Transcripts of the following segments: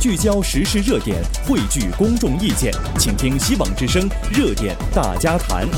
聚焦时事热点，汇聚公众意见，请听希望之声热点大家谈。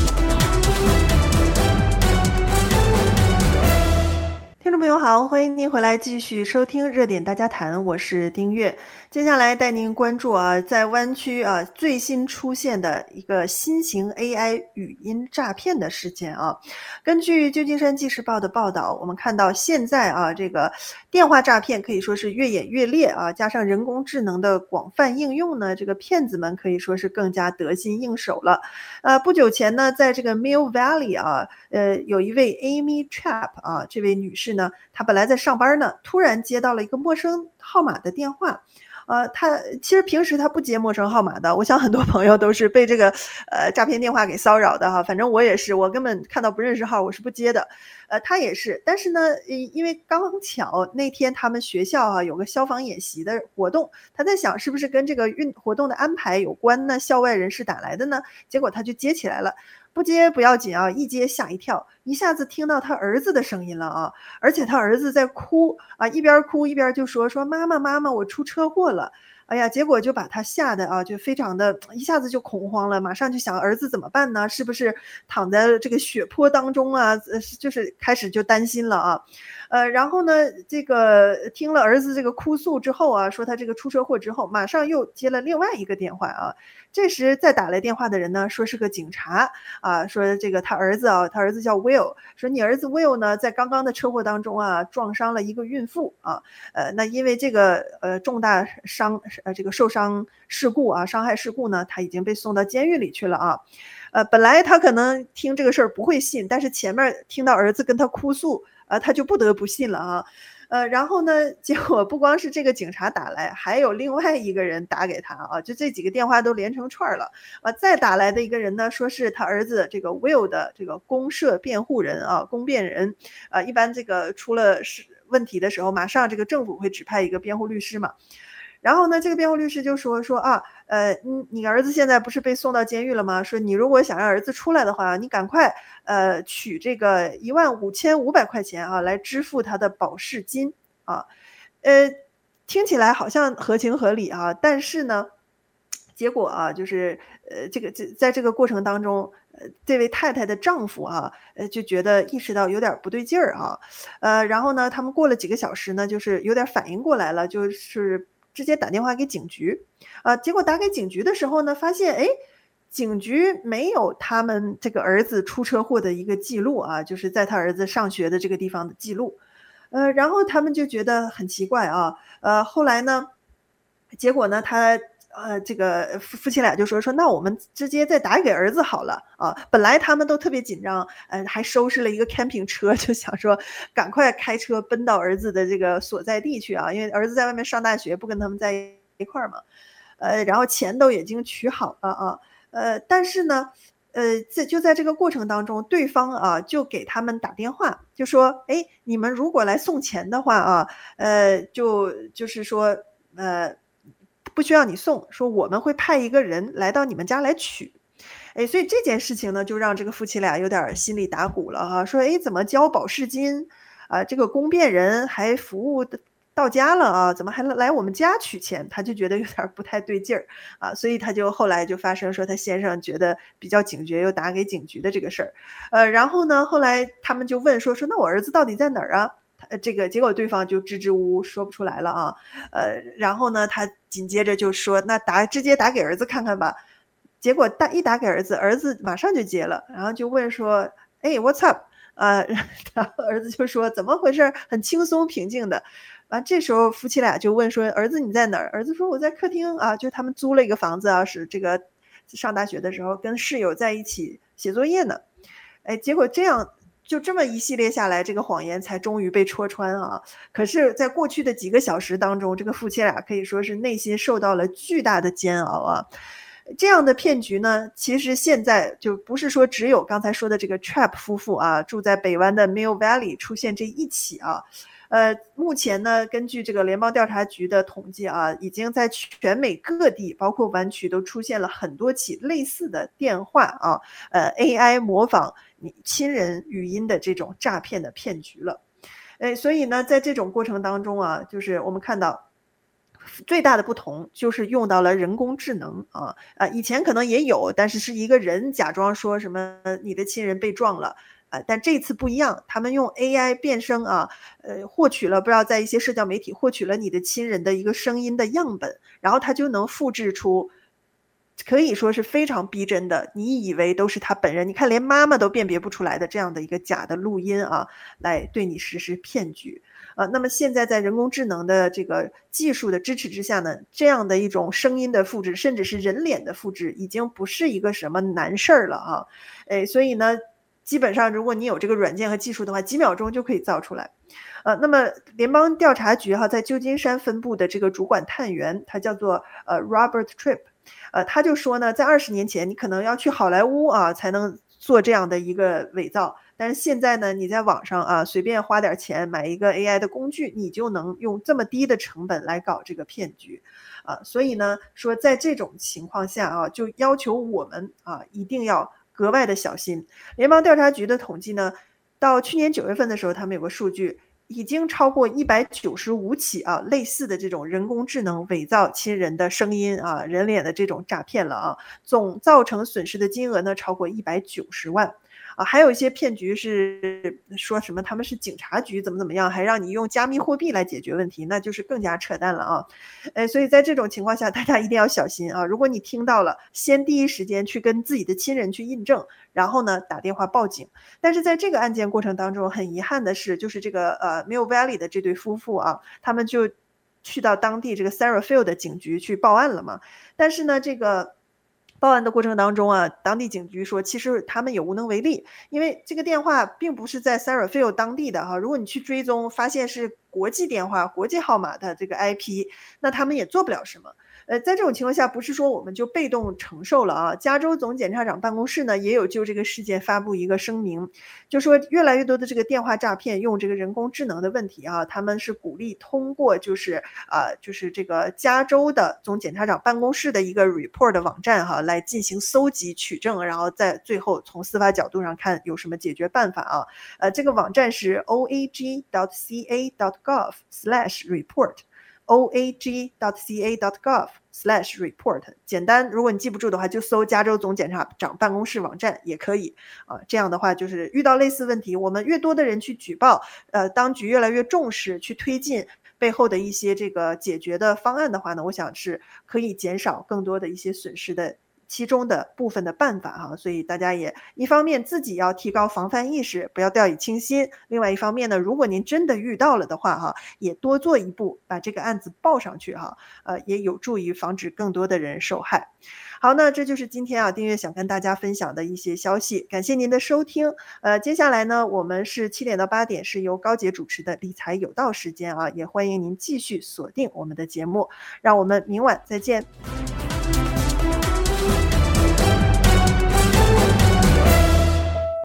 友好，欢迎您回来继续收听热点大家谈，我是丁月。接下来带您关注啊，在湾区啊最新出现的一个新型 AI 语音诈骗的事件啊。根据旧金山纪事报的报道，我们看到现在啊这个电话诈骗可以说是越演越烈啊，加上人工智能的广泛应用呢，这个骗子们可以说是更加得心应手了。呃，不久前呢，在这个 Mill Valley 啊，呃，有一位 Amy Trap 啊，这位女士呢，他本来在上班呢，突然接到了一个陌生号码的电话。呃，他其实平时他不接陌生号码的，我想很多朋友都是被这个呃诈骗电话给骚扰的哈，反正我也是，我根本看到不认识号我是不接的，呃，他也是，但是呢，因为刚巧那天他们学校啊有个消防演习的活动，他在想是不是跟这个运活动的安排有关呢？校外人士打来的呢，结果他就接起来了。不接不要紧啊，一接吓一跳，一下子听到他儿子的声音了啊，而且他儿子在哭啊，一边哭一边就说说妈妈妈妈，我出车祸了。哎呀，结果就把他吓得啊，就非常的一下子就恐慌了，马上就想儿子怎么办呢？是不是躺在这个血泊当中啊？呃，就是开始就担心了啊。呃，然后呢，这个听了儿子这个哭诉之后啊，说他这个出车祸之后，马上又接了另外一个电话啊。这时再打来电话的人呢，说是个警察啊，说这个他儿子啊，他儿子叫 Will，说你儿子 Will 呢，在刚刚的车祸当中啊，撞伤了一个孕妇啊，呃，那因为这个呃重大伤呃这个受伤事故啊，伤害事故呢，他已经被送到监狱里去了啊，呃，本来他可能听这个事儿不会信，但是前面听到儿子跟他哭诉啊，他就不得不信了啊。呃，然后呢，结果不光是这个警察打来，还有另外一个人打给他啊，就这几个电话都连成串了啊。再打来的一个人呢，说是他儿子这个 Will 的这个公社辩护人啊，公辩人啊。一般这个出了事问题的时候，马上这个政府会指派一个辩护律师嘛。然后呢，这个辩护律师就说说啊，呃，你你儿子现在不是被送到监狱了吗？说你如果想让儿子出来的话，你赶快呃取这个一万五千五百块钱啊，来支付他的保释金啊，呃，听起来好像合情合理啊，但是呢，结果啊，就是呃，这个这在这个过程当中，呃，这位太太的丈夫啊，呃，就觉得意识到有点不对劲儿啊，呃，然后呢，他们过了几个小时呢，就是有点反应过来了，就是。直接打电话给警局，呃，结果打给警局的时候呢，发现哎，警局没有他们这个儿子出车祸的一个记录啊，就是在他儿子上学的这个地方的记录，呃，然后他们就觉得很奇怪啊，呃，后来呢，结果呢，他。呃，这个夫夫妻俩就说说，那我们直接再打给儿子好了啊。本来他们都特别紧张，呃，还收拾了一个 camping 车，就想说赶快开车奔到儿子的这个所在地去啊，因为儿子在外面上大学，不跟他们在一块儿嘛。呃，然后钱都已经取好了啊，呃，但是呢，呃，在就在这个过程当中，对方啊就给他们打电话，就说，哎，你们如果来送钱的话啊，呃，就就是说，呃。不需要你送，说我们会派一个人来到你们家来取，哎，所以这件事情呢，就让这个夫妻俩有点心里打鼓了哈，说哎，怎么交保释金啊？这个公辩人还服务到家了啊？怎么还来我们家取钱？他就觉得有点不太对劲儿啊，所以他就后来就发生说他先生觉得比较警觉，又打给警局的这个事儿，呃，然后呢，后来他们就问说说那我儿子到底在哪儿啊？呃，这个结果对方就支支吾吾说不出来了啊，呃，然后呢，他紧接着就说，那打直接打给儿子看看吧。结果打一打给儿子，儿子马上就接了，然后就问说，哎，What's up？呃，然后儿子就说怎么回事？很轻松平静的。啊，这时候夫妻俩就问说，儿子你在哪儿？儿子说我在客厅啊，就他们租了一个房子啊，是这个上大学的时候跟室友在一起写作业呢。哎，结果这样。就这么一系列下来，这个谎言才终于被戳穿啊！可是，在过去的几个小时当中，这个夫妻俩可以说是内心受到了巨大的煎熬啊！这样的骗局呢，其实现在就不是说只有刚才说的这个 Trap 夫妇啊，住在北湾的 Mill Valley 出现这一起啊。呃，目前呢，根据这个联邦调查局的统计啊，已经在全美各地，包括湾区，都出现了很多起类似的电话啊，呃，AI 模仿你亲人语音的这种诈骗的骗局了。哎，所以呢，在这种过程当中啊，就是我们看到。最大的不同就是用到了人工智能啊啊，以前可能也有，但是是一个人假装说什么你的亲人被撞了呃，但这次不一样，他们用 AI 变声啊，呃，获取了不知道在一些社交媒体获取了你的亲人的一个声音的样本，然后他就能复制出。可以说是非常逼真的，你以为都是他本人，你看连妈妈都辨别不出来的这样的一个假的录音啊，来对你实施骗局啊。那么现在在人工智能的这个技术的支持之下呢，这样的一种声音的复制，甚至是人脸的复制，已经不是一个什么难事儿了啊。哎，所以呢，基本上如果你有这个软件和技术的话，几秒钟就可以造出来。呃，那么联邦调查局哈，在旧金山分部的这个主管探员，他叫做呃 Robert Tripp。呃，他就说呢，在二十年前，你可能要去好莱坞啊才能做这样的一个伪造，但是现在呢，你在网上啊随便花点钱买一个 AI 的工具，你就能用这么低的成本来搞这个骗局，啊，所以呢，说在这种情况下啊，就要求我们啊一定要格外的小心。联邦调查局的统计呢，到去年九月份的时候，他们有个数据。已经超过一百九十五起啊，类似的这种人工智能伪造亲人的声音啊、人脸的这种诈骗了啊，总造成损失的金额呢超过一百九十万。啊，还有一些骗局是说什么他们是警察局怎么怎么样，还让你用加密货币来解决问题，那就是更加扯淡了啊！哎，所以在这种情况下，大家一定要小心啊！如果你听到了，先第一时间去跟自己的亲人去印证，然后呢打电话报警。但是在这个案件过程当中，很遗憾的是，就是这个呃 Mill Valley 的这对夫妇啊，他们就去到当地这个 Sarah Field 的警局去报案了嘛。但是呢，这个。报案的过程当中啊，当地警局说，其实他们也无能为力，因为这个电话并不是在 s a r a f i e l 当地的哈。如果你去追踪，发现是国际电话、国际号码的这个 IP，那他们也做不了什么。呃，在这种情况下，不是说我们就被动承受了啊。加州总检察长办公室呢，也有就这个事件发布一个声明，就说越来越多的这个电话诈骗用这个人工智能的问题啊，他们是鼓励通过就是啊、呃，就是这个加州的总检察长办公室的一个 report 的网站哈、来进行搜集取证，然后在最后从司法角度上看有什么解决办法啊。呃，这个网站是 oag.ca.gov/report。oag.ca.gov/report，简单，如果你记不住的话，就搜加州总检察长办公室网站也可以啊。这样的话，就是遇到类似问题，我们越多的人去举报，呃，当局越来越重视去推进背后的一些这个解决的方案的话呢，我想是可以减少更多的一些损失的。其中的部分的办法哈，所以大家也一方面自己要提高防范意识，不要掉以轻心；另外一方面呢，如果您真的遇到了的话哈，也多做一步，把这个案子报上去哈，呃，也有助于防止更多的人受害。好，那这就是今天啊，订阅想跟大家分享的一些消息，感谢您的收听。呃，接下来呢，我们是七点到八点是由高洁主持的理财有道时间啊，也欢迎您继续锁定我们的节目，让我们明晚再见。